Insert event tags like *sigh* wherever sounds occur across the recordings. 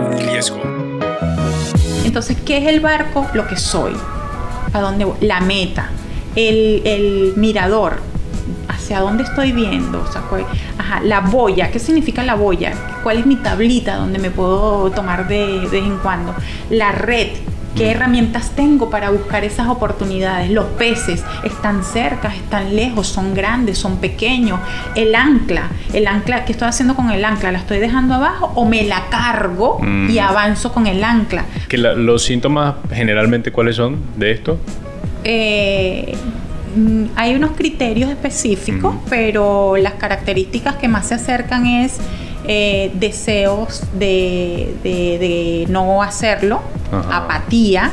riesgo. Entonces, ¿qué es el barco? Lo que soy. ¿A dónde voy? La meta. El, el mirador. ¿Hacia dónde estoy viendo? O sea, la boya. ¿Qué significa la boya? ¿Cuál es mi tablita donde me puedo tomar de, de vez en cuando? La red. ¿Qué herramientas tengo para buscar esas oportunidades? Los peces están cerca, están lejos, son grandes, son pequeños. El ancla, el ancla, ¿qué estoy haciendo con el ancla? ¿La estoy dejando abajo o me la cargo Mm. y avanzo con el ancla? Que la- los síntomas generalmente cuáles son de esto? Eh, mm, hay unos criterios específicos, pero las características que más se acercan es eh, deseos de, de- de no hacerlo, Ajá. apatía,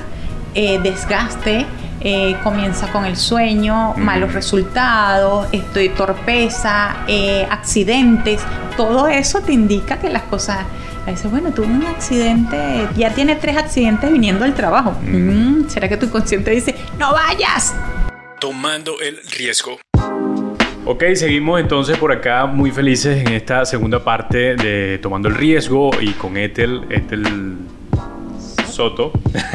eh, desgaste. eh, comienza con el sueño, malos resultados, estoy torpeza, eh, accidentes, todo eso te indica que las cosas, a veces, bueno, tuve un accidente, ya tiene tres accidentes viniendo al trabajo. Mm, ¿Será que tu consciente dice, no vayas? Tomando el riesgo. Ok, seguimos entonces por acá muy felices en esta segunda parte de Tomando el Riesgo y con Ethel, Ethel Soto,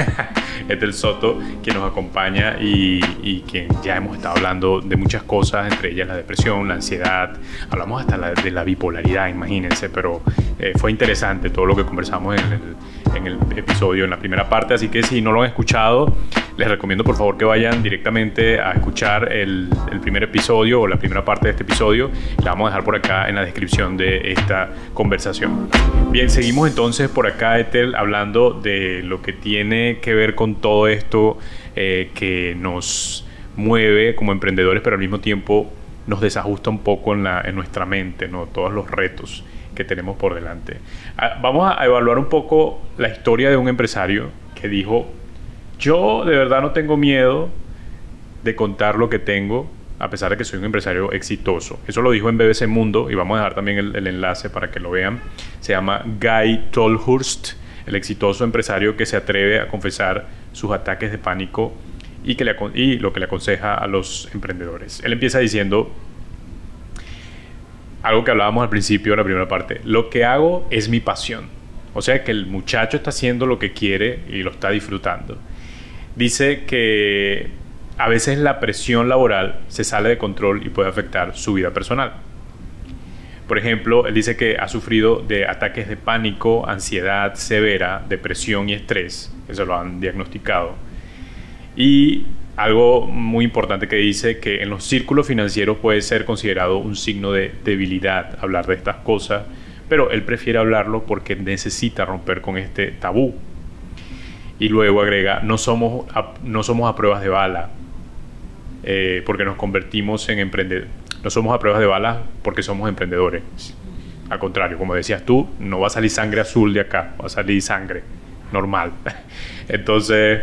*laughs* Ethel Soto, quien nos acompaña y, y quien ya hemos estado hablando de muchas cosas, entre ellas la depresión, la ansiedad, hablamos hasta la- de la bipolaridad, imagínense, pero eh, fue interesante todo lo que conversamos en el, en el episodio, en la primera parte, así que si no lo han escuchado, les recomiendo por favor que vayan directamente a escuchar el, el primer episodio o la primera parte de este episodio. La vamos a dejar por acá en la descripción de esta conversación. Bien, seguimos entonces por acá, Ethel, hablando de lo que tiene que ver con todo esto eh, que nos mueve como emprendedores, pero al mismo tiempo nos desajusta un poco en, la, en nuestra mente, ¿no? todos los retos que tenemos por delante. Ah, Vamos a evaluar un poco la historia de un empresario que dijo, yo de verdad no tengo miedo de contar lo que tengo, a pesar de que soy un empresario exitoso. Eso lo dijo en BBC Mundo y vamos a dejar también el, el enlace para que lo vean. Se llama Guy Tolhurst, el exitoso empresario que se atreve a confesar sus ataques de pánico y, que le, y lo que le aconseja a los emprendedores. Él empieza diciendo algo que hablábamos al principio de la primera parte. Lo que hago es mi pasión. O sea que el muchacho está haciendo lo que quiere y lo está disfrutando. Dice que a veces la presión laboral se sale de control y puede afectar su vida personal. Por ejemplo, él dice que ha sufrido de ataques de pánico, ansiedad severa, depresión y estrés, que se lo han diagnosticado. Y algo muy importante que dice que en los círculos financieros puede ser considerado un signo de debilidad hablar de estas cosas, pero él prefiere hablarlo porque necesita romper con este tabú. Y luego agrega, no somos a, no somos a pruebas de bala, eh, porque nos convertimos en emprendedores. No somos a pruebas de balas porque somos emprendedores. Al contrario, como decías tú, no va a salir sangre azul de acá, va a salir sangre normal. *laughs* Entonces,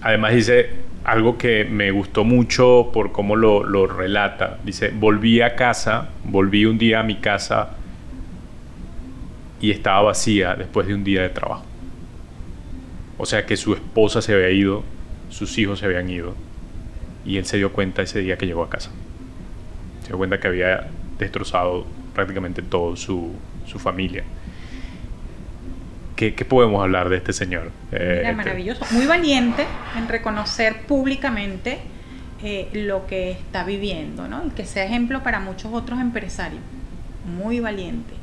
además dice algo que me gustó mucho por cómo lo, lo relata. Dice, volví a casa, volví un día a mi casa y estaba vacía después de un día de trabajo. O sea que su esposa se había ido, sus hijos se habían ido y él se dio cuenta ese día que llegó a casa. Se dio cuenta que había destrozado prácticamente todo su, su familia. ¿Qué, qué podemos hablar de este señor? Eh, Mira, este- maravilloso. Muy valiente en reconocer públicamente eh, lo que está viviendo, ¿no? Y que sea ejemplo para muchos otros empresarios. Muy valiente.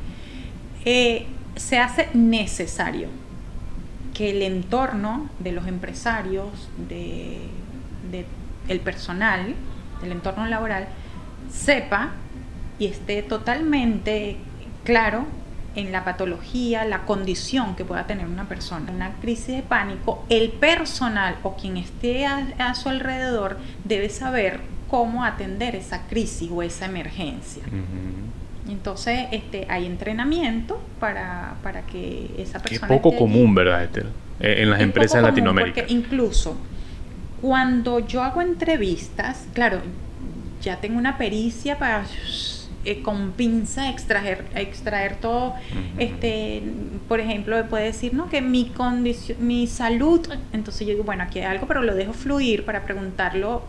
Eh, se hace necesario que el entorno de los empresarios, de, de el personal, del entorno laboral, sepa y esté totalmente claro en la patología, la condición que pueda tener una persona. Una crisis de pánico, el personal o quien esté a, a su alrededor debe saber cómo atender esa crisis o esa emergencia. Entonces, este, hay entrenamiento para, para que esa es persona... poco esté allí. común, ¿verdad, Ethel? En las Es empresas poco de común Latinoamérica. Porque incluso cuando yo hago entrevistas, claro, ya tengo una pericia para eh, con pinza extraer, extraer todo. Este, por ejemplo, puede decir, ¿no? Que mi condición, mi salud. Entonces yo digo, bueno, aquí hay algo, pero lo dejo fluir para preguntarlo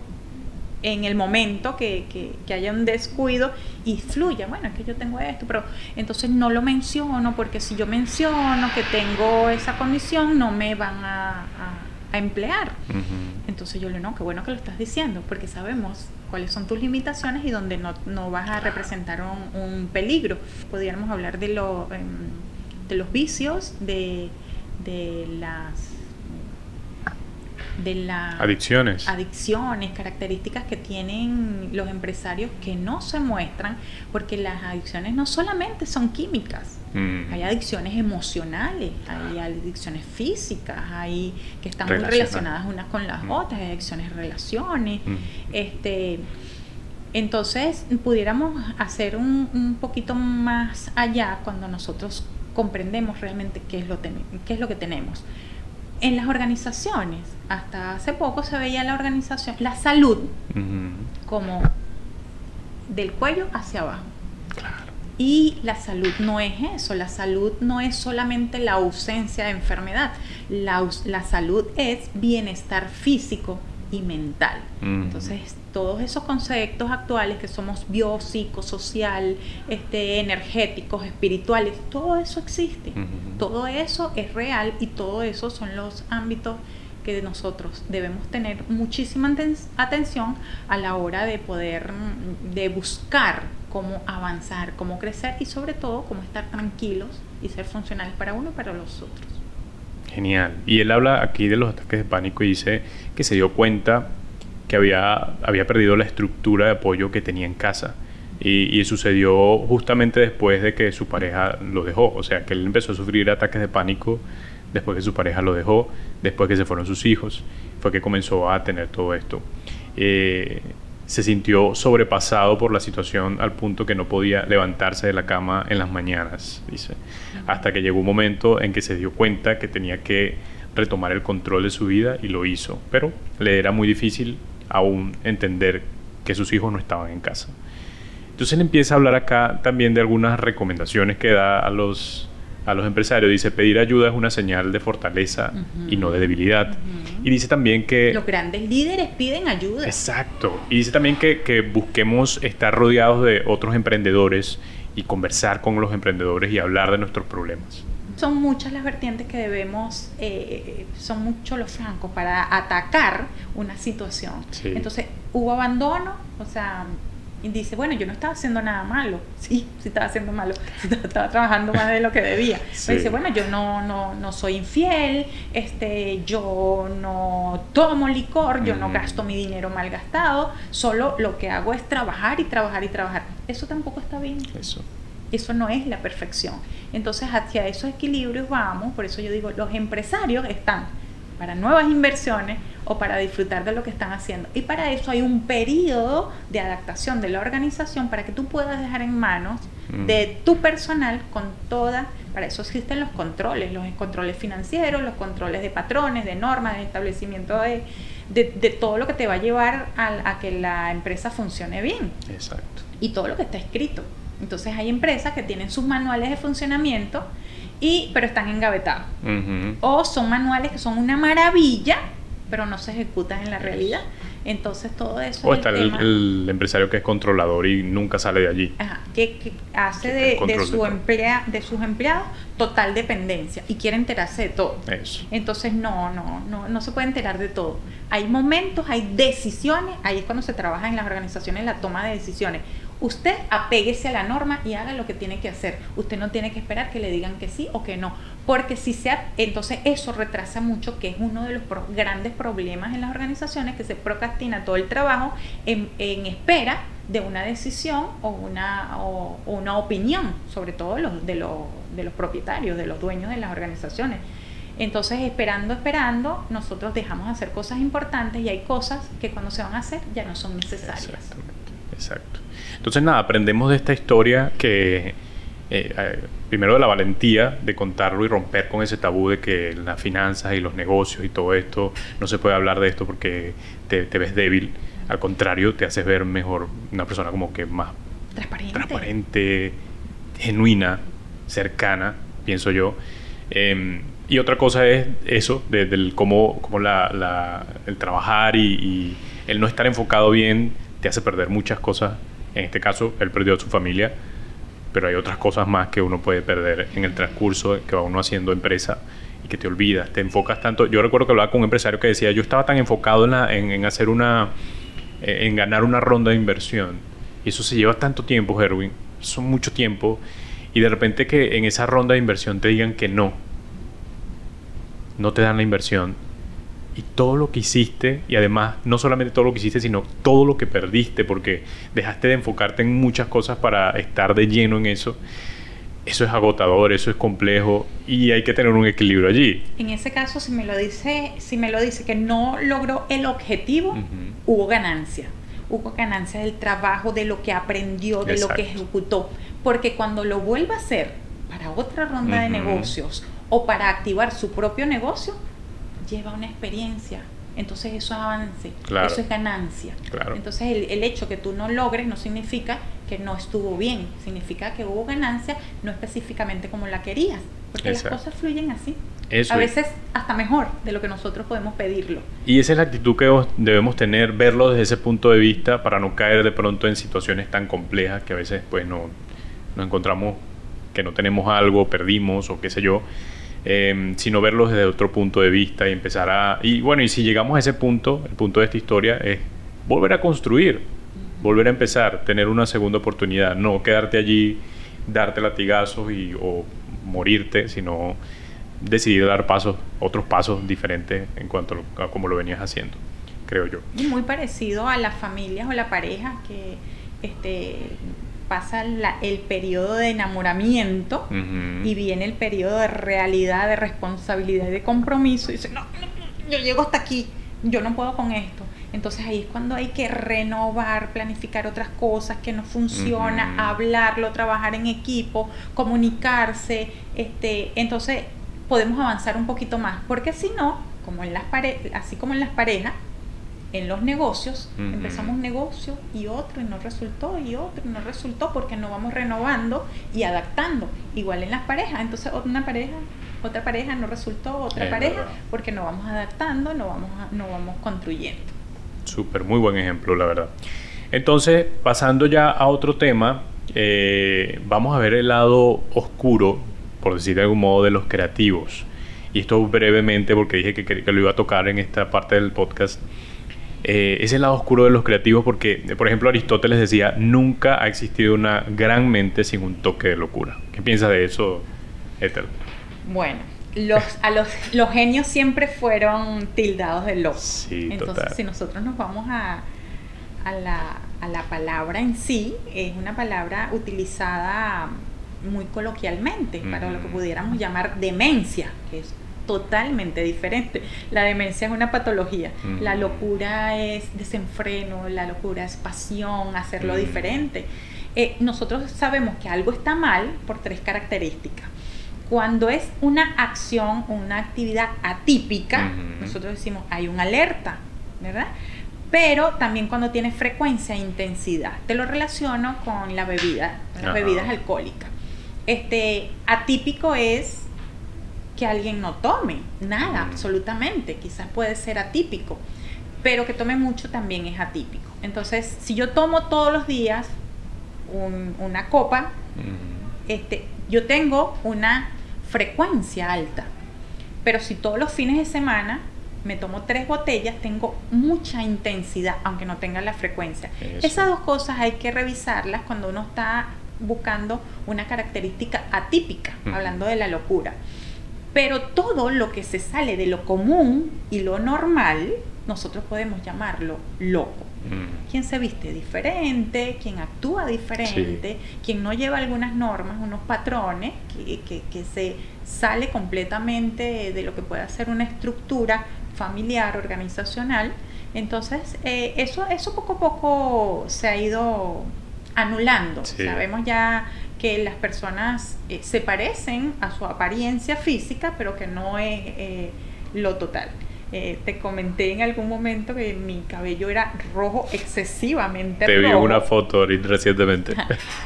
en el momento que, que, haya un descuido y fluya. Bueno, es que yo tengo esto, pero entonces no lo menciono porque si yo menciono que tengo esa condición, no me van a, a, emplear. Entonces yo le digo, no, qué bueno que lo estás diciendo, porque sabemos cuáles son tus limitaciones y donde no, no vas a representar un, un peligro. Podríamos hablar de, lo, em, de los vicios, de, de las de las adicciones. adicciones, características que tienen los empresarios que no se muestran, porque las adicciones no solamente son químicas, mm. hay adicciones emocionales, hay adicciones físicas, hay que están muy relacionadas unas con las mm. otras, hay adicciones relaciones, mm. este entonces pudiéramos hacer un, un poquito más allá cuando nosotros comprendemos realmente qué es lo, qué es lo que tenemos en las organizaciones, hasta hace poco se veía la organización, la salud, como del cuello hacia abajo. Y la salud no es eso, la salud no es solamente la ausencia de enfermedad, la, la salud es bienestar físico y mental. Entonces, todos esos conceptos actuales que somos biopsicosocial, este, energéticos, espirituales, todo eso existe, todo eso es real y todo eso son los ámbitos que nosotros debemos tener muchísima atención a la hora de poder, de buscar cómo avanzar, cómo crecer y sobre todo cómo estar tranquilos y ser funcionales para uno y para los otros. Genial. Y él habla aquí de los ataques de pánico y dice que se dio cuenta que había, había perdido la estructura de apoyo que tenía en casa. Y, sucedió justamente después de que su pareja lo dejó. O sea, que él empezó a sufrir ataques de pánico después que su pareja lo dejó, después que se fueron sus hijos. Fue que comenzó a tener todo esto. Eh, se sintió sobrepasado por la situación al punto que no podía levantarse de la cama en las mañanas, dice. Hasta que llegó un momento en que se dio cuenta que tenía que retomar el control de su vida y lo hizo. Pero le era muy difícil aún entender que sus hijos no estaban en casa. Entonces él empieza a hablar acá también de algunas recomendaciones que da a los, a los empresarios. Dice, pedir ayuda es una señal de fortaleza y no de debilidad. Y dice también que... Los grandes líderes piden ayuda. Exacto. Y dice también que, que busquemos estar rodeados de otros emprendedores y conversar con los emprendedores y hablar de nuestros problemas son muchas las vertientes que debemos, eh, son muchos los francos para atacar una situación. Entonces, hubo abandono, o sea, y dice, bueno, yo no estaba haciendo nada malo. *laughs* Sí, sí estaba haciendo malo. *laughs* Estaba trabajando más de lo que debía. *laughs* dice, bueno, yo no, no, no soy infiel, este, yo no tomo licor, yo no gasto mi dinero mal gastado, solo lo que hago es trabajar y trabajar y trabajar. Eso tampoco está bien. Eso. Eso no es la perfección. Entonces, hacia esos equilibrios vamos, por eso yo digo, los empresarios están para nuevas inversiones o para disfrutar de lo que están haciendo. Y para eso hay un periodo de adaptación de la organización para que tú puedas dejar en manos mm. de tu personal con toda, para eso existen los controles, los controles financieros, los controles de patrones, de normas, de establecimiento de, de, todo lo que te va a llevar a, a que la empresa funcione bien. Exacto. Y todo lo que está escrito. Entonces hay empresas que tienen sus manuales de funcionamiento y pero están engavetados. O son manuales que son una maravilla, pero no se ejecutan en la realidad. Entonces todo eso... O está el, empresario que es controlador y nunca sale de allí. Ajá, que, hace de, su emplea, de sus empleados total dependencia y quiere enterarse de todo. Eso. Entonces no, no, no, no se puede enterar de todo. Hay momentos, hay decisiones, ahí es cuando se trabaja en las organizaciones la toma de decisiones Usted apéguese a la norma y haga lo que tiene que hacer. Usted no tiene que esperar que le digan que sí o que no, porque si sea, entonces eso retrasa mucho, que es uno de los grandes problemas en las organizaciones, que se procrastina todo el trabajo en, espera de una decisión o una, o, una opinión, sobre todo los, de, de los propietarios, de los dueños de las organizaciones. Entonces, esperando, esperando, nosotros dejamos de hacer cosas importantes y hay cosas que cuando se van a hacer ya no son necesarias. Exacto. Entonces, nada, aprendemos de esta historia que, eh, eh, primero de la valentía de contarlo y romper con ese tabú de que las finanzas y los negocios y todo esto, no se puede hablar de esto porque te, ves débil. Al contrario, te haces ver mejor una persona como que más transparente, genuina, cercana, pienso yo. Em, y otra cosa es eso, del cómo, cómo la, el trabajar y el no estar enfocado bien te hace perder muchas cosas. En este caso, él perdió a su familia, pero hay otras cosas más que uno puede perder en el transcurso que va uno haciendo empresa y que te olvidas, te enfocas tanto. Yo recuerdo que hablaba con un empresario que decía, yo estaba tan enfocado en, hacer una, eh, en ganar una ronda de inversión. Y eso se lleva tanto tiempo, Herwin, son mucho tiempo. Y de repente que en esa ronda de inversión te digan que no, no te dan la inversión y todo lo que hiciste, y además no solamente todo lo que hiciste, sino todo lo que perdiste, porque dejaste de enfocarte en muchas cosas para estar de lleno en eso, eso es agotador, eso es complejo y hay que tener un equilibrio allí. En ese caso, si me lo dice, si me lo dice que no logró el objetivo, hubo ganancia. Hubo ganancia del trabajo, de lo que aprendió, de lo que ejecutó. Porque cuando lo vuelva a hacer para otra ronda de negocios o para activar su propio negocio, lleva una experiencia. Entonces eso es avance, eso es ganancia. Entonces el, hecho que tú no logres no significa que no estuvo bien, significa que hubo ganancia, no específicamente como la querías, porque las cosas fluyen así. a veces hasta mejor de lo que nosotros podemos pedirlo. Y esa es la actitud que debemos tener, verlo desde ese punto de vista para no caer de pronto en situaciones tan complejas que a veces pues no nos encontramos que no tenemos algo, perdimos o qué sé yo Em, sino verlos desde otro punto de vista y empezar a... Y bueno, y si llegamos a ese punto, el punto de esta historia es volver a construir, volver a empezar, tener una segunda oportunidad, no quedarte allí, darte latigazos y, o morirte, sino decidir dar pasos, otros pasos diferentes en cuanto a cómo lo venías haciendo, creo yo. Y muy parecido a las familias o la pareja que este pasa el periodo de enamoramiento y viene el periodo de realidad, de responsabilidad y de compromiso. Y dice, no, yo llego hasta aquí, yo no puedo con esto. Entonces ahí es cuando hay que renovar, planificar otras cosas que no funciona, hablarlo, trabajar en equipo, comunicarse, este, entonces podemos avanzar un poquito más, porque si no, como en las así como en las parejas, en los negocios, empezamos un negocio y otro y no resultó y otro y no resultó porque no vamos renovando y adaptando. Igual en las parejas, entonces una pareja, otra pareja no resultó, otra pareja, porque no vamos adaptando, no vamos, no vamos construyendo. Súper, muy buen ejemplo, la verdad. Entonces, pasando ya a otro tema, eh, vamos a ver el lado oscuro, por decir de algún modo, de los creativos. Y esto brevemente, porque dije que, que lo iba a tocar en esta parte del podcast eh, es el lado oscuro de los creativos porque, por ejemplo, Aristóteles decía, nunca ha existido una gran mente sin un toque de locura. ¿Qué piensas de eso, Ethel? Bueno, los, a los, los genios siempre fueron tildados de locos. Entonces, si nosotros nos vamos a, a, la, a la palabra en sí, es una palabra utilizada muy coloquialmente para lo que pudiéramos llamar demencia, que es totalmente diferente. La demencia es una patología, la locura es desenfreno, la locura es pasión, hacerlo diferente. Eh, nosotros sabemos que algo está mal por tres características. Cuando es una acción, una actividad atípica, nosotros decimos hay una alerta, ¿verdad? Pero también cuando tiene frecuencia e intensidad. Te lo relaciono con la bebida, las bebidas alcohólicas. Este, atípico es que alguien no tome, nada, absolutamente, quizás puede ser atípico, pero que tome mucho también es atípico. Entonces, si yo tomo todos los días una copa, este, yo tengo una frecuencia alta, pero si todos los fines de semana me tomo tres botellas, tengo mucha intensidad, aunque no tenga la frecuencia. Esas dos cosas hay que revisarlas cuando uno está buscando una característica atípica, hablando de la locura. Pero todo lo que se sale de lo común y lo normal, nosotros podemos llamarlo loco. Mm. Quien se viste diferente, quien actúa diferente, quien no lleva algunas normas, unos patrones, que, se sale completamente de lo que puede ser una estructura familiar, organizacional. Entonces, eh, eso, eso poco a poco se ha ido anulando. Sabemos ya que las personas eh, se parecen a su apariencia física, pero que no es eh, lo total. Eh, te comenté en algún momento que mi cabello era rojo excesivamente te rojo. Te vi una foto recientemente.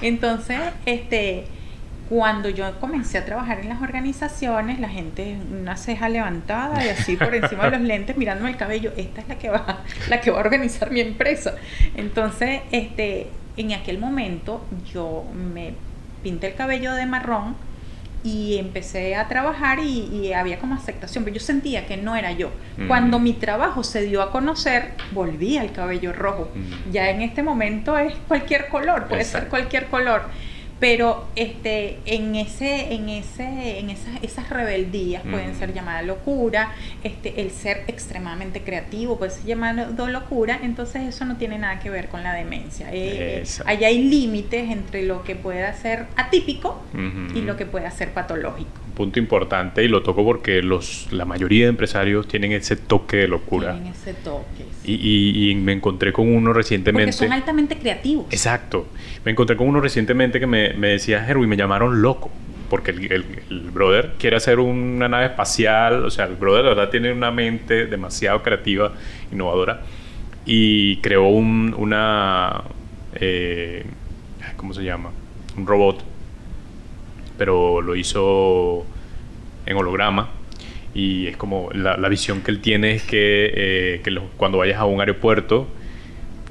Entonces, este, Cuando yo comencé a trabajar en las organizaciones, la gente una ceja levantada y así por encima de los *laughs* lentes mirándome el cabello, esta es la que va, la que va a organizar mi empresa. Entonces, este, en aquel momento yo me pinté el cabello de marrón y empecé a trabajar y, había como aceptación, pero yo sentía que no era yo. Cuando mi trabajo se dio a conocer, volví al cabello rojo. Ya en este momento es cualquier color, puede ser cualquier color pero este en ese en ese en esas, esas rebeldías pueden ser llamadas locura este el ser extremadamente creativo puede ser llamado locura entonces eso no tiene nada que ver con la demencia. Eh, allá hay límites entre lo que pueda ser atípico y lo que pueda ser patológico punto importante y lo toco porque los la mayoría de empresarios tienen ese toque de locura tienen ese toque y, me encontré con uno recientemente. Porque son altamente creativos. Exacto. Me encontré con uno recientemente que me, me decía, y me llamaron loco. Porque el, el, brother quiere hacer una nave espacial. O sea, el brother, la verdad, tiene una mente demasiado creativa, innovadora. Y creó un, una. Eh, ¿Cómo se llama? Un robot. Pero lo hizo en holograma y es como la, visión que él tiene es que, eh, cuando vayas a un aeropuerto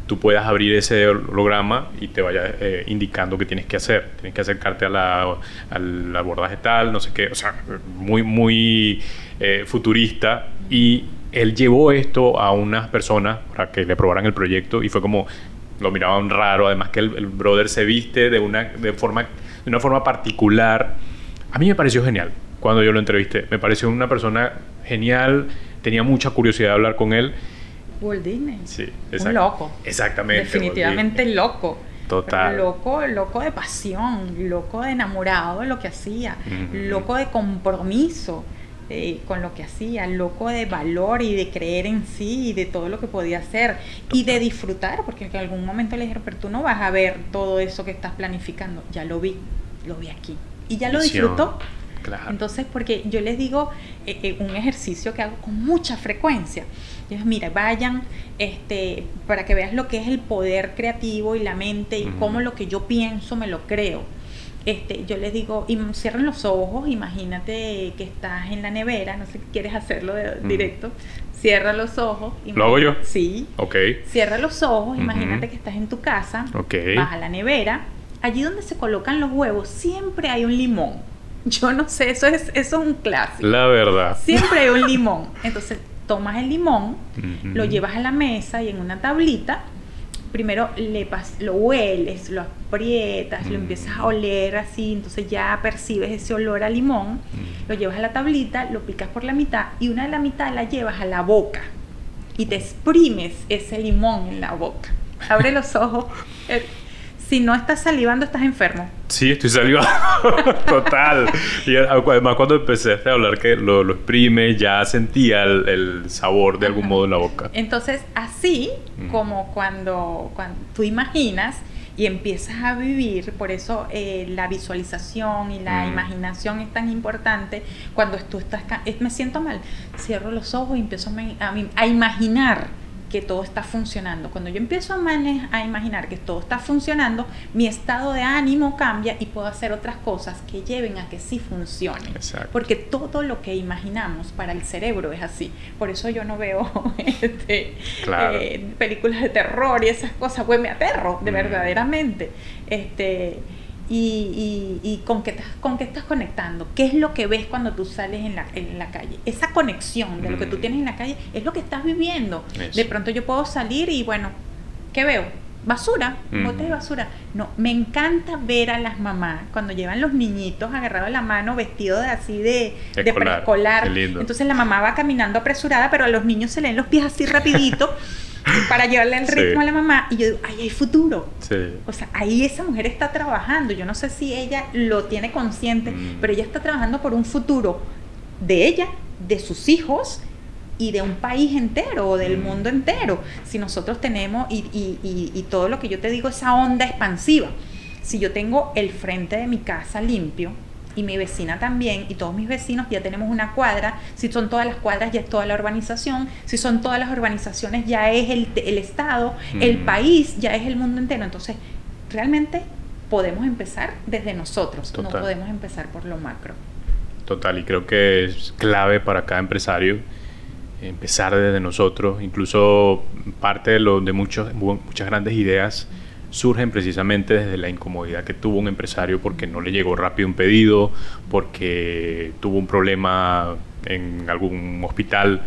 tú puedas abrir ese holograma y te vaya eh, indicando qué tienes que hacer. Tienes que acercarte a la, al abordaje tal, no sé qué, o sea, muy, muy eh, futurista. Y él llevó esto a unas personas para que le probaran el proyecto y fue como, lo miraban raro, además que el, el brother se viste de una, de, forma, de una forma particular. A mí me pareció genial cuando yo lo entrevisté. Me pareció una persona genial, tenía mucha curiosidad de hablar con él. Walt Disney. Sí, Un loco. Exactamente. Definitivamente loco. Total. loco, loco de pasión, loco de enamorado de lo que hacía, loco de compromiso eh, con lo que hacía, loco de valor y de creer en sí y de todo lo que podía hacer y de disfrutar, porque en algún momento le dijeron, pero tú no vas a ver todo eso que estás planificando. Ya lo vi, lo vi aquí. Y ya lo disfrutó entonces, porque yo les digo eh, eh, un ejercicio que hago con mucha frecuencia. Yo mira, vayan este, para que veas lo que es el poder creativo y la mente y cómo lo que yo pienso me lo creo. Este, yo les digo, y cierren los ojos, imagínate que estás en la nevera, no sé si quieres hacerlo directo, cierra los ojos. ¿Lo hago yo? Sí. Ok. Cierra los ojos, imagínate que estás en tu casa, vas a la nevera, allí donde se colocan los huevos siempre hay un limón. Yo no sé, eso es, eso es un clásico. La verdad. Siempre hay un *laughs* limón. Entonces, tomas el limón, lo llevas a la mesa y en una tablita, primero le lo hueles, lo aprietas, lo empiezas a oler así, entonces ya percibes ese olor a limón, lo llevas a la tablita, lo picas por la mitad y una de la mitad la llevas a la boca y te exprimes ese limón en la boca. Abre los ojos. Si no estás salivando, estás enfermo. Sí, estoy salivando. *laughs* Total. Y además, cuando empecé a hablar que lo, lo exprime, ya sentía el, sabor de algún modo en la boca. Entonces, así como cuando, cuando tú imaginas y empiezas a vivir, por eso eh, la visualización y la imaginación es tan importante. Cuando tú estás, me siento mal, cierro los ojos y empiezo a, a imaginar que todo está funcionando. Cuando yo empiezo a, a imaginar que todo está funcionando, mi estado de ánimo cambia y puedo hacer otras cosas que lleven a que sí funcione. Porque todo lo que imaginamos para el cerebro es así. Por eso yo no veo *laughs* este, eh, películas de terror y esas cosas, pues me aterro, de mm. verdaderamente. Este, y, y, con, qué estás, con qué estás conectando, qué es lo que ves cuando tú sales en la, en la calle. Esa conexión de lo que tú mm. tienes en la calle es lo que estás viviendo. De pronto yo puedo salir y bueno, ¿qué veo? Basura, mm. bote de basura. No, me encanta ver a las mamás cuando llevan los niñitos agarrados a la mano, vestidos de así de, de preescolar. Entonces la mamá va caminando apresurada, pero a los niños se leen los pies así rapidito. *laughs* para llevarle el ritmo a la mamá. Y yo digo, ahí hay futuro. O sea, ahí esa mujer está trabajando. Yo no sé si ella lo tiene consciente, mm. pero ella está trabajando por un futuro de ella, de sus hijos y de un país entero o del mm. mundo entero. Si nosotros tenemos, y, y, y todo lo que yo te digo, esa onda expansiva. Si yo tengo el frente de mi casa limpio, y mi vecina también, y todos mis vecinos, ya tenemos una cuadra, si son todas las cuadras ya es toda la urbanización, si son todas las urbanizaciones ya es el, el Estado, el país ya es el mundo entero. Entonces, realmente podemos empezar desde nosotros, no podemos empezar por lo macro. Total, y creo que es clave para cada empresario empezar desde nosotros. Incluso parte de, lo, de muchos, mu- muchas grandes ideas surgen precisamente desde la incomodidad que tuvo un empresario porque no le llegó rápido un pedido, porque tuvo un problema en algún hospital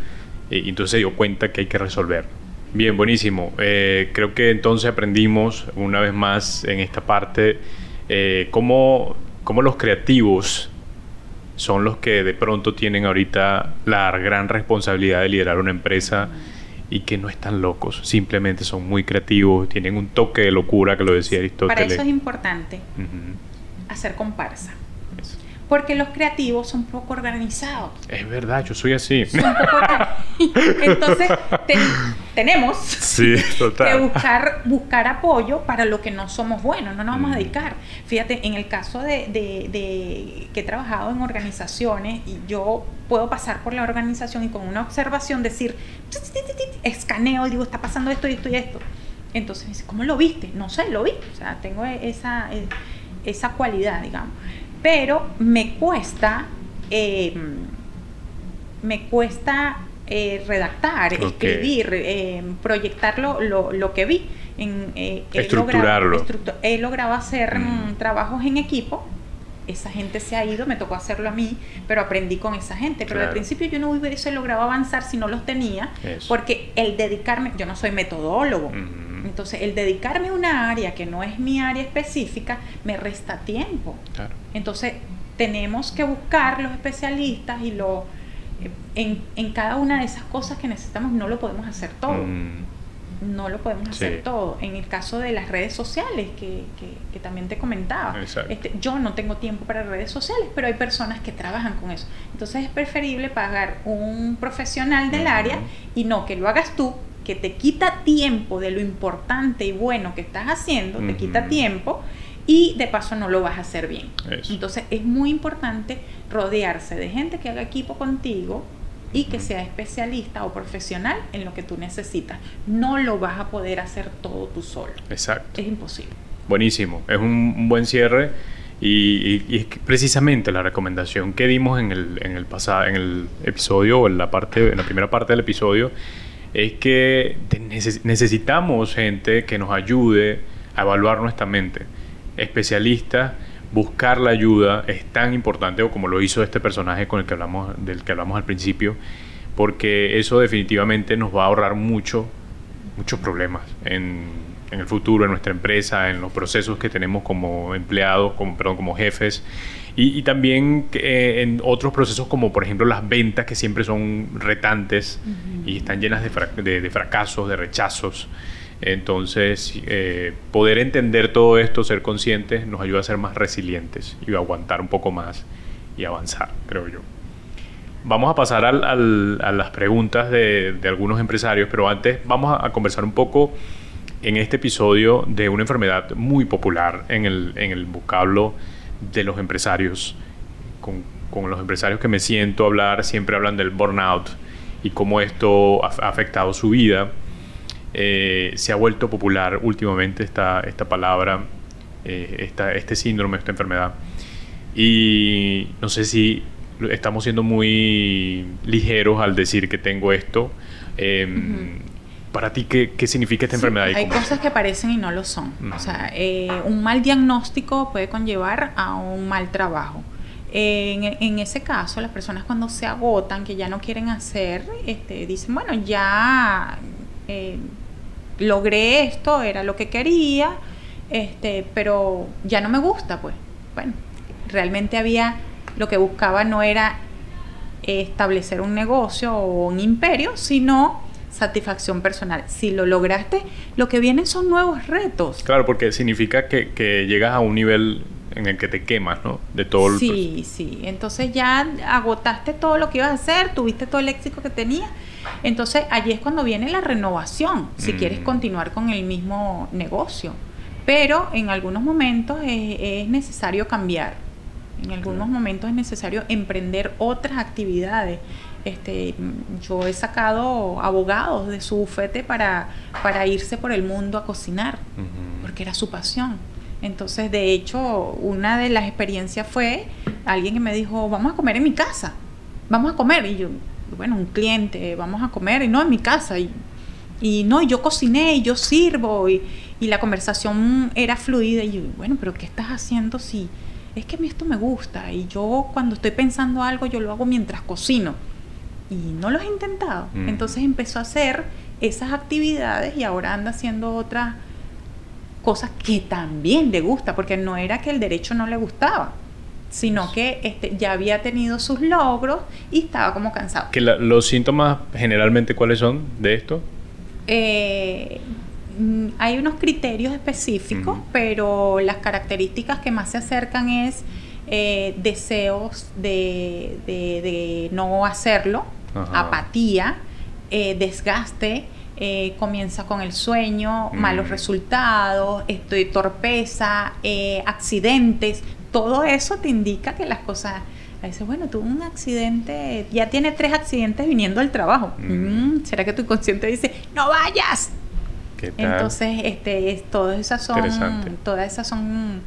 eh, y entonces se dio cuenta que hay que resolver. Bien, buenísimo. Eh, creo que entonces aprendimos una vez más en esta parte eh, cómo, cómo los creativos son los que de pronto tienen ahorita la gran responsabilidad de liderar una empresa y que no están locos, simplemente son muy creativos, tienen un toque de locura que lo decía Para Aristóteles. eso es importante hacer comparsa. Porque los creativos son poco organizados. Es verdad, yo soy así. Son poco organ- *laughs* Entonces, te- tenemos Sí, que buscar, buscar apoyo para lo que no somos buenos, no nos vamos a Mm. dedicar. Fíjate, en el caso de, de- de que he trabajado en organizaciones y yo puedo pasar por la organización y con una observación decir, escaneo y digo, está pasando esto y esto y esto. Entonces me dice, ¿cómo lo viste? No sé, lo vi. O sea, tengo esa, eh, esa cualidad, digamos. Pero me cuesta, eh, me cuesta eh, redactar, escribir, eh, proyectar lo, lo, lo que vi. En, eh, he Estructurarlo. logrado- estructu- he logrado hacer Mm. mm, trabajos en equipo. Esa gente se ha ido, me tocó hacerlo a mí, pero aprendí con esa gente. Pero al principio yo no hubiese logrado avanzar si no los tenía, Eso. porque el dedicarme, yo no soy metodólogo, Ujú, entonces el dedicarme a una área que no es mi área específica me resta tiempo. claro. Entonces, tenemos que buscar los especialistas y lo eh, en, en cada una de esas cosas que necesitamos no lo podemos hacer todo. Mm, No lo podemos hacer Sí. todo. En el caso de las redes sociales, que, que- que también te comentaba, este, yo no tengo tiempo para redes sociales, pero hay personas que trabajan con eso. Entonces es preferible pagar un profesional del área y no que lo hagas tú, que te quita tiempo de lo importante y bueno que estás haciendo, te quita tiempo y de paso no lo vas a hacer bien. Eso. Entonces es muy importante rodearse de gente que haga equipo contigo y que sea especialista o profesional en lo que tú necesitas. No lo vas a poder hacer todo tú solo. Exacto. Es imposible. Buenísimo, es un, buen cierre y, y- y es precisamente la recomendación que dimos en el, en el pasado, en el episodio o en la parte, en la primera parte del episodio es que necesitamos gente que nos ayude a evaluar nuestra mente, especialistas. Buscar la ayuda es tan importante, o como lo hizo este personaje con el que hablamos, del que hablamos al principio, porque eso definitivamente nos va a ahorrar mucho, muchos problemas en, en el futuro, en nuestra empresa, en los procesos que tenemos como empleados, como, perdón, como jefes, y, y también eh, en otros procesos como por ejemplo las ventas que siempre son retantes y están llenas de, fra- de- de fracasos, de rechazos. Entonces, eh, poder entender todo esto, ser conscientes, nos ayuda a ser más resilientes y aguantar un poco más y avanzar, creo yo. Vamos a pasar al- al- a las preguntas de, de algunos empresarios, pero antes vamos a, a conversar un poco en este episodio de una enfermedad muy popular en el, en el vocablo de los empresarios. Con, con los empresarios que me siento a hablar, siempre hablan del burnout y cómo esto ha, afectado su vida. Eh, se ha vuelto popular últimamente esta, esta palabra, eh, esta, este síndrome, esta enfermedad. Y no sé si estamos siendo muy ligeros al decir que tengo esto. Eh, Para ti, ¿qué, qué significa esta Sí, enfermedad? hay cómo- cosas que parecen y no lo son. O sea, eh, un mal diagnóstico puede conllevar a un mal trabajo. En, en ese caso, las personas cuando se agotan, que ya no quieren hacer, este, dicen, bueno, ya eh, logré esto, era lo que quería, este, pero ya no me gusta, pues. Bueno, realmente había, lo que buscaba no era establecer un negocio o un imperio, sino satisfacción personal. Si lo lograste, lo que vienen son nuevos retos. Claro, porque significa que, que llegas a un nivel en el que te quemas, ¿no? De todo el Sí, sí. Entonces ya agotaste todo lo que ibas a hacer, tuviste todo el éxito que tenías. Entonces allí es cuando viene la renovación, si Mm. quieres continuar con el mismo negocio. Pero en algunos momentos es, es necesario cambiar. En algunos momentos es necesario emprender otras actividades. Este, yo he sacado abogados de su bufete para, para irse por el mundo a cocinar porque era su pasión. Entonces, de hecho, una de las experiencias fue alguien que me dijo, vamos a comer en mi casa, vamos a comer. Y yo, bueno, un cliente, vamos a comer, y no en mi casa. Y, y no, yo cociné y yo sirvo. Y, y la conversación era fluida. Y yo, bueno, pero ¿qué estás haciendo si es que a mí esto me gusta? Y yo cuando estoy pensando algo, yo lo hago mientras cocino. Y no lo he intentado. Mm. Entonces empezó a hacer esas actividades y ahora anda haciendo otras cosas que también le gusta, porque no era que el derecho no le gustaba, sino que este, ya había tenido sus logros y estaba como cansado. Que la- los síntomas generalmente cuáles son de esto? Eh, mm, hay unos criterios específicos, pero las características que más se acercan es eh, deseos de, de- de no hacerlo, Ajá. apatía, eh, desgaste, eh, comienza con el sueño, Mm. malos resultados, estoy torpeza, eh, accidentes, todo eso te indica que las cosas... a veces, bueno, tuvo un accidente, ya tiene tres accidentes viniendo al trabajo. Mm. Mm, ¿Será que tu inconsciente dice, no vayas? ¿Qué tal? Entonces, este, es- todas esas son, todas esas son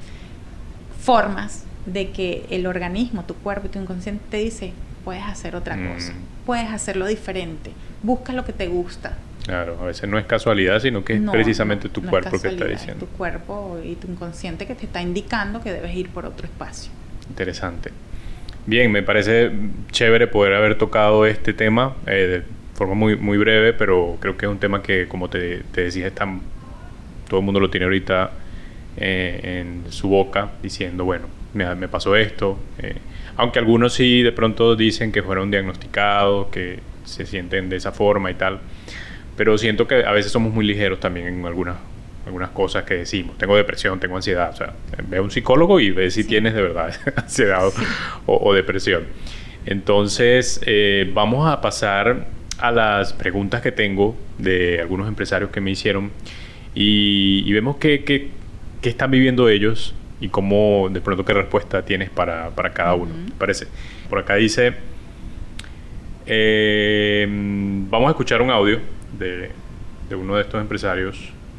formas de que el organismo, tu cuerpo y tu inconsciente te dice, puedes hacer otra Mm. cosa, puedes hacerlo diferente, busca lo que te gusta. Claro, a veces no es casualidad, sino que es No, precisamente no, tu no es cuerpo que está casualidad, es diciendo. tu cuerpo y tu inconsciente que te está indicando que debes ir por otro espacio. Interesante. Bien, me parece chévere poder haber tocado este tema eh, de forma muy, muy breve, pero creo que es un tema que, como te, te decía, está, todo el mundo lo tiene ahorita eh, en su boca, diciendo, bueno, me, me pasó esto. eh, aunque algunos sí de pronto dicen que fueron diagnosticados, que se sienten de esa forma y tal. Pero siento que a veces somos muy ligeros también en algunas, algunas cosas que decimos. Tengo depresión, tengo ansiedad. O sea, ve a un psicólogo y ve si Sí. tienes de verdad *laughs* ansiedad o- o, o depresión. Entonces, eh, vamos a pasar a las preguntas que tengo de algunos empresarios que me hicieron y, y vemos qué qué- qué están viviendo ellos y cómo, de pronto, qué respuesta tienes para, para cada uno. ¿te parece? Por acá dice... Eh, vamos a escuchar un audio de, de uno de estos empresarios.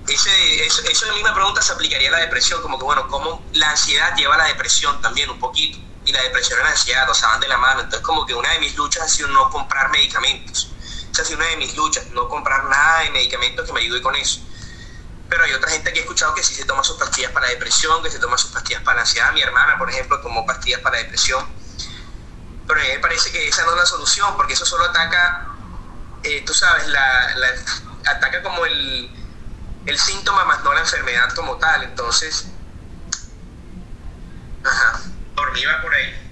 Ese, eso, esa misma pregunta se aplicaría a la depresión, como que bueno, cómo la ansiedad lleva a la depresión también un poquito, y la depresión y la ansiedad, o sea, van de la mano, entonces como que una de mis luchas ha sido no comprar medicamentos, esa ha sido una de mis luchas, no comprar nada de medicamentos que me ayude con eso. Pero hay otra gente que he escuchado que sí se toma sus pastillas para depresión, que se toma sus pastillas para ansiedad. Mi hermana, por ejemplo, tomó pastillas para depresión. Pero a mí me parece que esa no es la solución, porque eso solo ataca, eh, tú sabes, la, ataca como el, el síntoma más no la enfermedad como tal. Entonces, ajá, por va por ahí.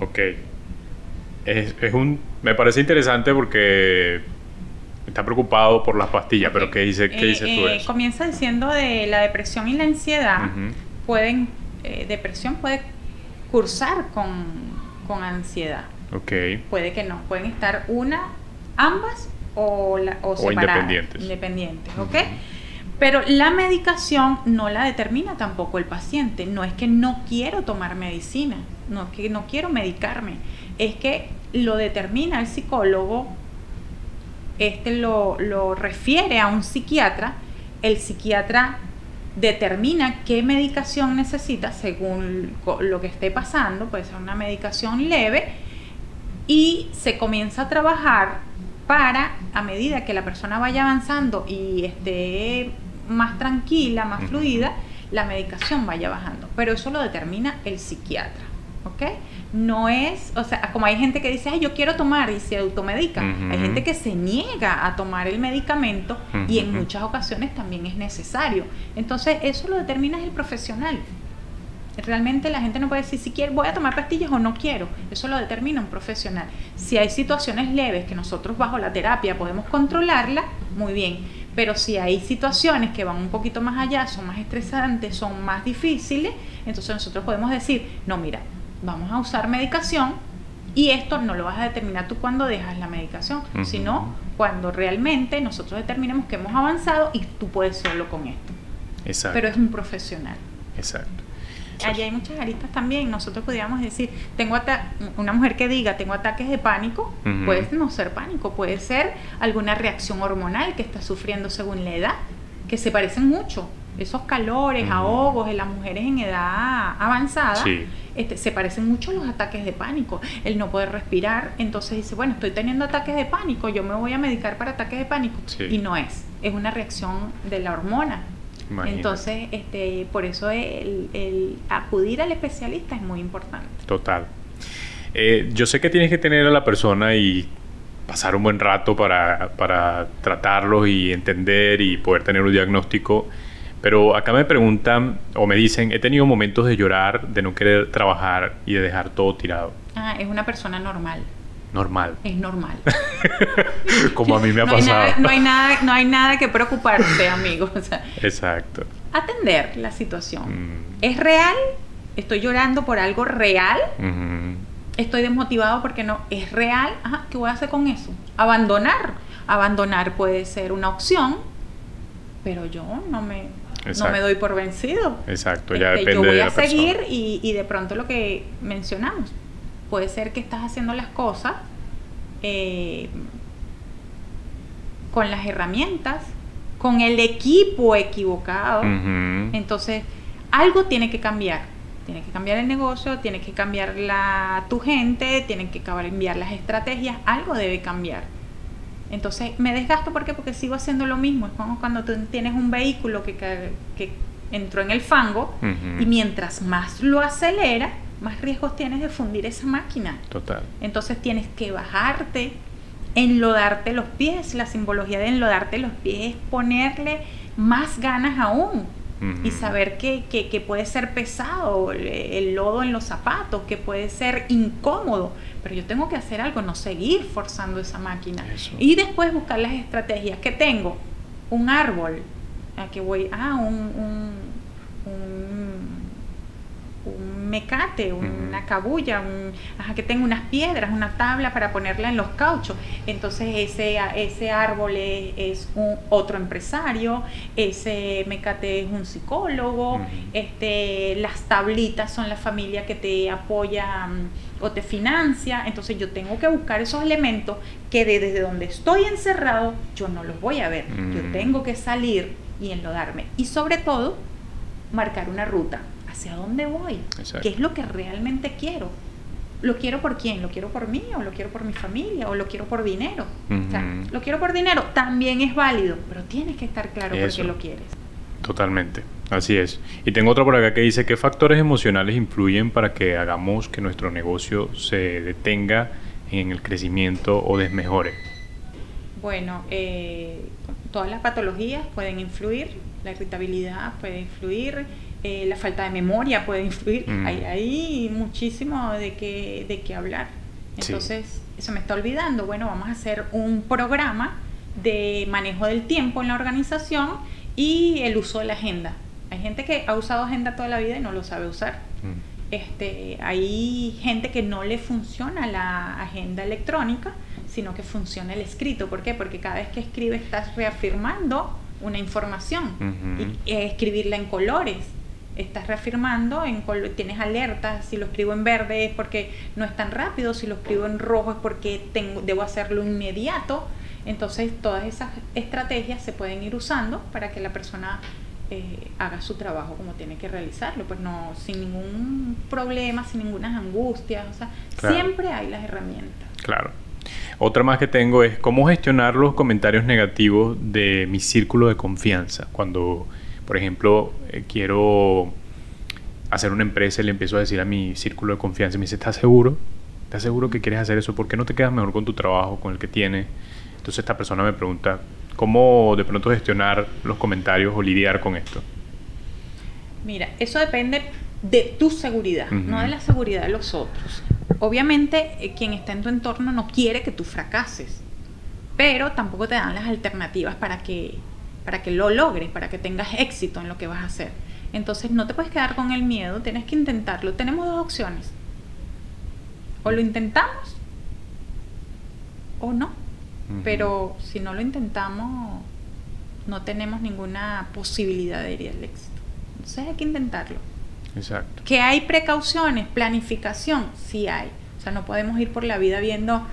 Ok. Es, es un, me parece interesante porque está preocupado por las pastillas, pero ¿qué, dice, qué Eh, dices tú eh, eso? Comienza diciendo de la depresión y la ansiedad. Pueden, eh, depresión puede cursar con, con ansiedad. Ok. Puede que no, pueden estar una, ambas o, la, o, independientes. independientes, ¿ok? Pero la medicación no la determina tampoco el paciente. No es que no quiero tomar medicina, no es que no quiero medicarme, es que lo determina el psicólogo, este lo, lo refiere a un psiquiatra, el psiquiatra determina qué medicación necesita según lo que esté pasando, puede ser una medicación leve, y se comienza a trabajar para, a medida que la persona vaya avanzando y esté más tranquila, más fluida, la medicación vaya bajando. Pero eso lo determina el psiquiatra, ¿ok? No es, o sea, como hay gente que dice, ay, yo quiero tomar y se automedica. Hay gente que se niega a tomar el medicamento y en muchas ocasiones también es necesario. Entonces, eso lo determina el profesional. Realmente la gente no puede decir si quiero, voy a tomar pastillas o no quiero. Eso lo determina un profesional. Si hay situaciones leves que nosotros bajo la terapia podemos controlarla, muy bien. Pero si hay situaciones que van un poquito más allá, son más estresantes, son más difíciles, entonces nosotros podemos decir, no, mira, vamos a usar medicación y esto no lo vas a determinar tú cuando dejas la medicación, sino cuando realmente nosotros determinemos que hemos avanzado y tú puedes solo con esto. Exacto. Pero es un profesional. Exacto. Allí hay muchas aristas también. Nosotros podríamos decir, tengo ata- una mujer que diga, tengo ataques de pánico, puede no ser pánico, puede ser alguna reacción hormonal que está sufriendo según la edad, que se parecen mucho. Esos calores, ahogos en las mujeres en edad avanzada este, se parecen mucho a los ataques de pánico. El no poder respirar, entonces dice, bueno, estoy teniendo ataques de pánico, yo me voy a medicar para ataques de pánico. Y no es, es una reacción de la hormona. Entonces, este, por eso el, acudir al especialista es muy importante. Total. Eh, yo sé que tienes que tener a la persona y pasar un buen rato para, para tratarlos y entender y poder tener un diagnóstico pero acá me preguntan o me dicen, he tenido momentos de llorar, de no querer trabajar y de dejar todo tirado. Ah, es una persona normal. Normal. Es normal. *laughs* Como a mí me ha pasado. no, hay nada, no hay nada que preocuparse, amigos. Exacto. Atender la situación. Mm. ¿Es real? ¿Estoy llorando por algo real? ¿Estoy desmotivado porque no es real? Ajá, ¿qué voy a hacer con eso? Abandonar. Abandonar puede ser una opción, pero yo no me no me doy por vencido. Exacto, ya este, depende Yo voy a seguir y, y, de pronto lo que mencionamos, puede ser que estás haciendo las cosas eh, con las herramientas, con el equipo equivocado. Entonces, algo tiene que cambiar. Tiene que cambiar el negocio, tiene que cambiar la, tu gente, tiene que cambiar las estrategias, algo debe cambiar. Entonces me desgasto ¿por qué? porque sigo haciendo lo mismo. Es como cuando tú tienes un vehículo que, que entró en el fango y mientras más lo acelera, más riesgos tienes de fundir esa máquina. Total. Entonces tienes que bajarte, enlodarte los pies. La simbología de enlodarte los pies es ponerle más ganas aún y saber que, que, puede ser pesado el, lodo en los zapatos, que puede ser incómodo, pero yo tengo que hacer algo, no seguir forzando esa máquina. Y después buscar las estrategias. que tengo? Un árbol. ¿A que voy? Ah, un un mecate, una cabulla, que tenga unas piedras, una tabla para ponerla en los cauchos. Entonces ese, ese árbol es, un, otro empresario, ese mecate es un psicólogo, este, las tablitas son la familia que te apoya mm, o te financia. Entonces yo tengo que buscar esos elementos que desde donde estoy encerrado yo no los voy a ver. Yo tengo que salir y enlodarme. Y sobre todo, marcar una ruta hacia dónde voy, qué es lo que realmente quiero. ¿Lo quiero por quién? ¿Lo quiero por mí o lo quiero por mi familia o lo quiero por dinero? o sea, lo quiero por dinero también es válido, pero tienes que estar claro por qué lo quieres. Totalmente, así es. Y tengo otro por acá que dice, ¿qué factores emocionales influyen para que hagamos que nuestro negocio se detenga en el crecimiento o desmejore? Bueno, eh, todas las patologías pueden influir, la irritabilidad puede influir, eh, la falta de memoria puede influir. Mm. Hay, muchísimo de qué, de qué hablar. Entonces, eso me está olvidando. Bueno, vamos a hacer un programa de manejo del tiempo en la organización y el uso de la agenda. Hay gente que ha usado agenda toda la vida y no lo sabe usar. Mm. Este, hay gente que no le funciona la agenda electrónica, sino que funciona el escrito. ¿Por qué? Porque cada vez que escribe estás reafirmando una información y escribirla en colores estás reafirmando, en tienes alertas, si lo escribo en verde es porque no es tan rápido, si lo escribo en rojo es porque tengo, debo hacerlo inmediato. Entonces todas esas estrategias se pueden ir usando para que la persona eh, haga su trabajo como tiene que realizarlo, pues no, sin ningún problema, sin ninguna angustia, o sea, siempre hay las herramientas. Claro. Otra más que tengo es cómo gestionar los comentarios negativos de mi círculo de confianza cuando por ejemplo, eh, quiero hacer una empresa y le empiezo a decir a mi círculo de confianza, me dice, ¿estás seguro? ¿Estás seguro que quieres hacer eso? ¿Por qué no te quedas mejor con tu trabajo, con el que tienes? Entonces esta persona me pregunta, ¿cómo de pronto gestionar los comentarios o lidiar con esto? Mira, eso depende de tu seguridad, no de la seguridad de los otros. Obviamente, eh, quien está en tu entorno no quiere que tú fracases, pero tampoco te dan las alternativas para que para que lo logres, para que tengas éxito en lo que vas a hacer. Entonces no te puedes quedar con el miedo, tienes que intentarlo. Tenemos dos opciones. O lo intentamos o no. Pero si no lo intentamos, no tenemos ninguna posibilidad de ir al éxito. Entonces hay que intentarlo. Exacto. ¿Que hay precauciones, planificación? Sí hay. O sea, no podemos ir por la vida viendo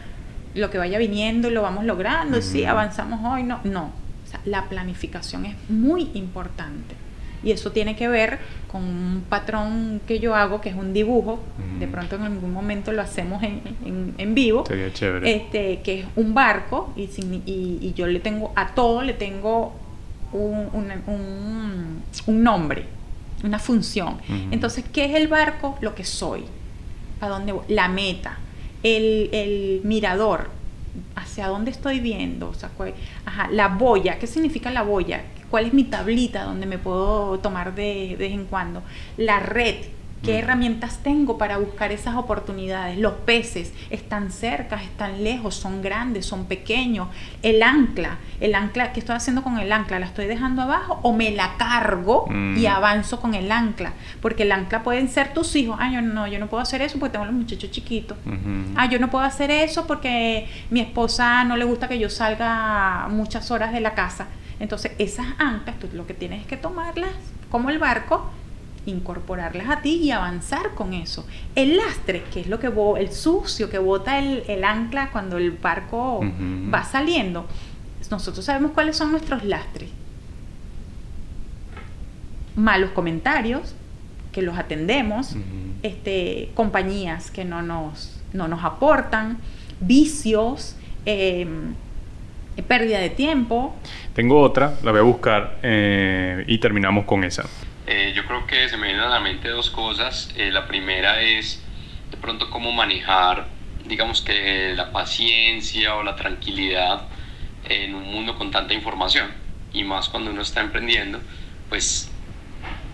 lo que vaya viniendo y lo vamos logrando. Sí, avanzamos hoy. No, no la planificación es muy importante. Y eso tiene que ver con un patrón que yo hago, que es un dibujo. De pronto en algún momento lo hacemos en, en- en vivo. Sería chévere. Este, que es un barco y, y- y yo le tengo, a todo le tengo un, un- un nombre, una función. Entonces, ¿qué es el barco? Lo que soy. ¿A dónde voy? La meta. El, el mirador. ¿Hacia dónde estoy viendo? O sea, ajá, la boya. ¿Qué significa la boya? ¿Cuál es mi tablita donde me puedo tomar de, de vez en cuando? La red. ¿Qué Mm. herramientas tengo para buscar esas oportunidades? Los peces están cerca, están lejos, son grandes, son pequeños. El ancla, el ancla, ¿qué estoy haciendo con el ancla? ¿La estoy dejando abajo o me la cargo Mm. y avanzo con el ancla? Porque el ancla pueden ser tus hijos. Ah, yo no, yo no puedo hacer eso porque tengo los muchachos chiquitos. Ah, yo no puedo hacer eso porque mi esposa no le gusta que yo salga muchas horas de la casa. Entonces, esas anclas, tú lo que tienes es que tomarlas como el barco, incorporarlas a ti y avanzar con eso. El lastre, que es lo que el sucio que bota el, el ancla cuando el barco va saliendo. Nosotros sabemos cuáles son nuestros lastres. Malos comentarios, que los atendemos, este, compañías que no nos, no nos aportan, vicios, eh, pérdida de tiempo. Tengo otra, la voy a buscar eh, y terminamos con esa. Eh, yo creo que se me vienen a la mente dos cosas. Eh, la primera es de pronto cómo manejar, digamos que la paciencia o la tranquilidad en un mundo con tanta información. Y más cuando uno está emprendiendo, pues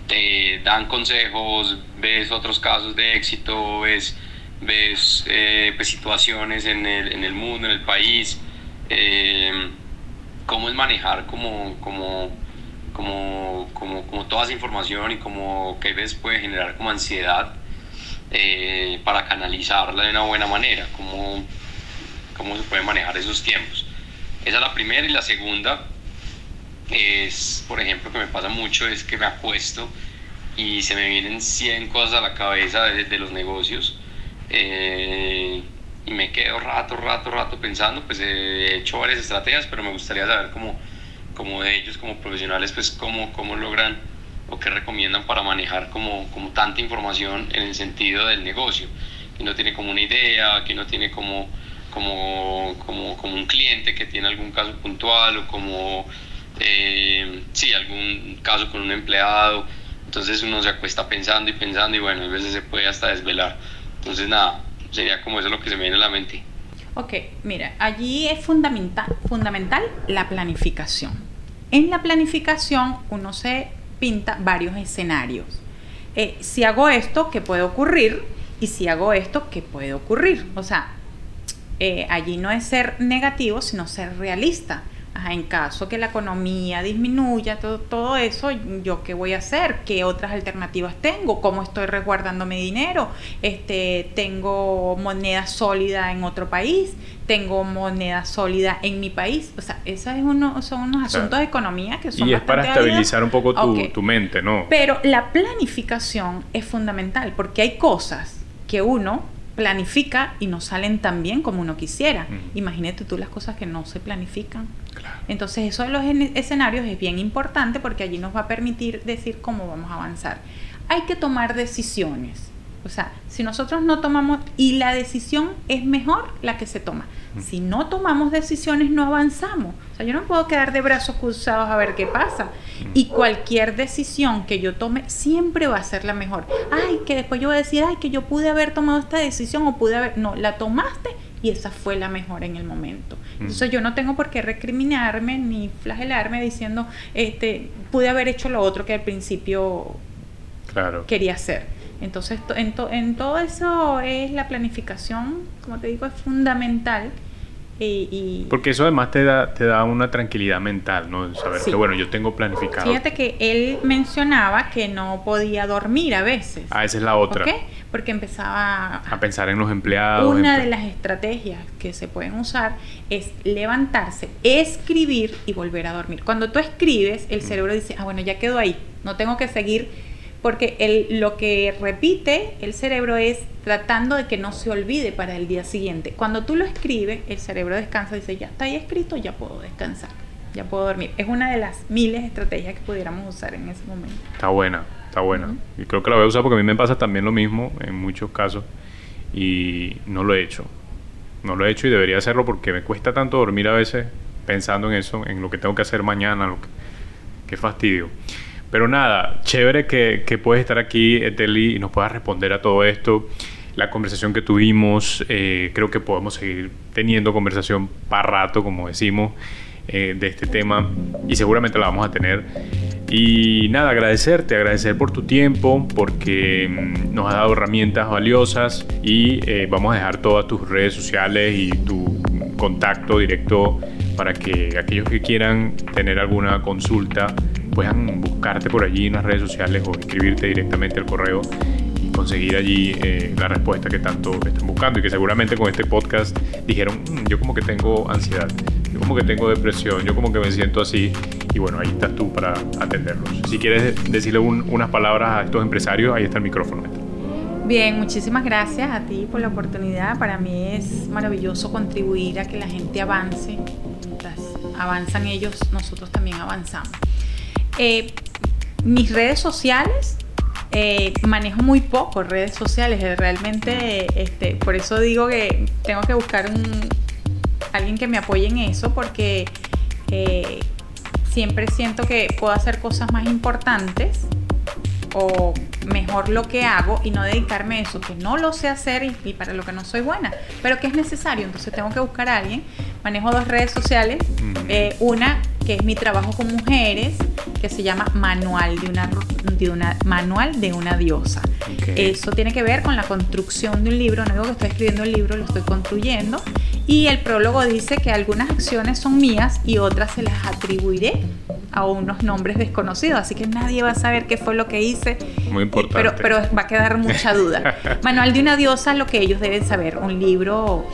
te dan consejos, ves otros casos de éxito, ves, ves eh, pues, situaciones en el, en el mundo, en el país. eh, cómo es manejar como, como, como, como, como toda esa información y como que a veces puede generar como ansiedad eh, para canalizarla de una buena manera, cómo, cómo se puede manejar esos tiempos. Esa es la primera y la segunda es, por ejemplo, que me pasa mucho es que me apuesto y se me vienen 100 cosas a la cabeza de, de los negocios eh, y me quedo rato, rato, rato pensando, pues he hecho varias estrategias, pero me gustaría saber cómo, cómo de ellos como profesionales, pues cómo, cómo logran o qué recomiendan para manejar como, como tanta información en el sentido del negocio, que no tiene como una idea, que no tiene como, como, como, como un cliente que tiene algún caso puntual o como, eh, sí, algún caso con un empleado, entonces uno se acuesta pensando y pensando y bueno, a veces se puede hasta desvelar. Entonces nada, sería como eso lo que se me viene a la mente. Ok, mira, allí es fundamental, fundamental la planificación. En la planificación uno se pinta varios escenarios. Eh, si hago esto, ¿qué puede ocurrir? Y si hago esto, ¿qué puede ocurrir? O sea, eh, allí no es ser negativo, sino ser realista. Ajá, en caso que la economía disminuya, todo, todo eso, ¿yo qué voy a hacer? ¿Qué otras alternativas tengo? ¿Cómo estoy resguardando mi dinero? Este, ¿Tengo moneda sólida en otro país? ¿Tengo moneda sólida en mi país? O sea, esos es uno, son unos Claro. asuntos de economía que son Y es para estabilizar un poco tu, tu mente, ¿no? Pero la planificación es fundamental porque hay cosas que uno planifica y no salen tan bien como uno quisiera. Mm. Imagínate tú las cosas que no se planifican. Claro. Entonces eso de los en- escenarios es bien importante porque allí nos va a permitir decir cómo vamos a avanzar. Hay que tomar decisiones. O sea, si nosotros no tomamos, y la decisión es mejor la que se toma. Si no tomamos decisiones, no avanzamos. O sea, yo no puedo quedar de brazos cruzados a ver qué pasa. Y cualquier decisión que yo tome siempre va a ser la mejor. Ay, que después yo voy a decir, ay, que yo pude haber tomado esta decisión o pude haber... No, la tomaste y esa fue la mejor en el momento. Entonces yo no tengo por qué recriminarme ni flagelarme diciendo, este, pude haber hecho lo otro que al principio Claro. quería hacer. Entonces, to- en, to- en todo eso es la planificación, como te digo, es fundamental. Y, y Porque eso además te da, te da una tranquilidad mental, ¿no? Saber Sí. que, bueno, yo tengo planificado. fíjate que él mencionaba que no podía dormir a veces. Ah, esa es la otra. ¿Por qué? Porque empezaba A pensar en los empleados. Una de las estrategias que se pueden usar es levantarse, escribir y volver a dormir. Cuando tú escribes, Mm. el cerebro dice, ah, bueno, ya quedó ahí, no tengo que seguir, porque el, lo que repite el cerebro es tratando de que no se olvide para el día siguiente. Cuando tú lo escribes, el cerebro descansa y dice, ya está ahí escrito, ya puedo descansar. ya puedo dormir. Es una de las miles de estrategias que pudiéramos usar en ese momento. Está buena, está buena. Y creo que la voy a usar porque a mí me pasa también lo mismo en muchos casos y no lo he hecho. No lo he hecho y debería hacerlo porque me cuesta tanto dormir a veces pensando en eso, en lo que tengo que hacer mañana, lo que, qué fastidio. Pero nada, chévere que, que puedes estar aquí, Eteli, y nos puedas responder a todo esto. La conversación que tuvimos, eh, creo que podemos seguir teniendo conversación para rato, como decimos, eh, de este tema, y seguramente la vamos a tener. Y nada, agradecerte, agradecer por tu tiempo, porque mm, nos has dado herramientas valiosas y eh, vamos a dejar todas tus redes sociales y tu contacto directo para que aquellos que quieran tener alguna consulta puedan buscarte por allí en las redes sociales o escribirte directamente al correo y conseguir allí eh, la respuesta que tanto están buscando y que seguramente con este podcast dijeron, "Mm, yo como que tengo ansiedad, yo como que tengo depresión, yo como que me siento así y bueno, ahí estás tú para atenderlos. Si quieres decirle un- unas palabras a estos empresarios, ahí está el micrófono. Bien, muchísimas gracias a ti por la oportunidad. Para mí es maravilloso contribuir a que la gente avance. Mientras avanzan ellos, nosotros también avanzamos. Eh, mis redes sociales, eh, manejo muy poco redes sociales. eh, Realmente, este, por eso digo que tengo que buscar un, alguien que me apoye en eso, porque eh, siempre siento que puedo hacer cosas más importantes o mejor lo que hago y no dedicarme a eso que no lo sé hacer y, y para lo que no soy buena, pero que es necesario. Entonces tengo que buscar a alguien. Manejo dos redes sociales. Mm. Eh, una que es mi trabajo con mujeres, que se llama Manual de una, de una Manual de una diosa. Ok. Eso tiene que ver con la construcción de un libro. No digo que estoy escribiendo el libro, lo estoy construyendo. Y el prólogo dice que algunas acciones son mías y otras se las atribuiré a unos nombres desconocidos. Así que nadie va a saber qué fue lo que hice. Muy Eh, importante. Pero, pero va a quedar mucha duda. *laughs* Manual de una diosa, lo que ellos deben saber. Un libro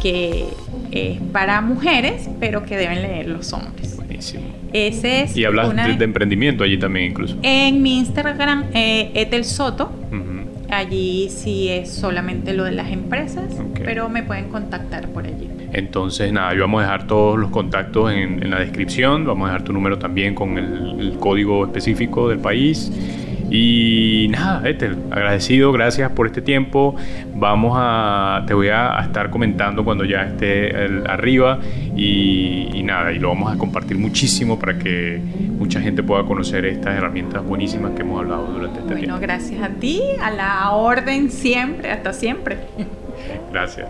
que es para mujeres, pero que deben leer los hombres. Buenísimo. Ese es Y hablas una de, de emprendimiento allí también incluso. En mi Instagram, eh, Etel Soto. Allí sí es solamente lo de las empresas, pero me pueden contactar por allí. Entonces, nada, yo vamos a dejar todos los contactos en, en la descripción. Vamos a dejar tu número también con el, el código específico del país. Y nada, Ethel, agradecido, gracias por este tiempo. Vamos a, te voy a, estar comentando cuando ya esté el- arriba y, y nada, y lo vamos a compartir muchísimo para que mucha gente pueda conocer estas herramientas buenísimas que hemos hablado durante este Bueno, tiempo. gracias a ti, a la orden siempre, hasta siempre. Gracias.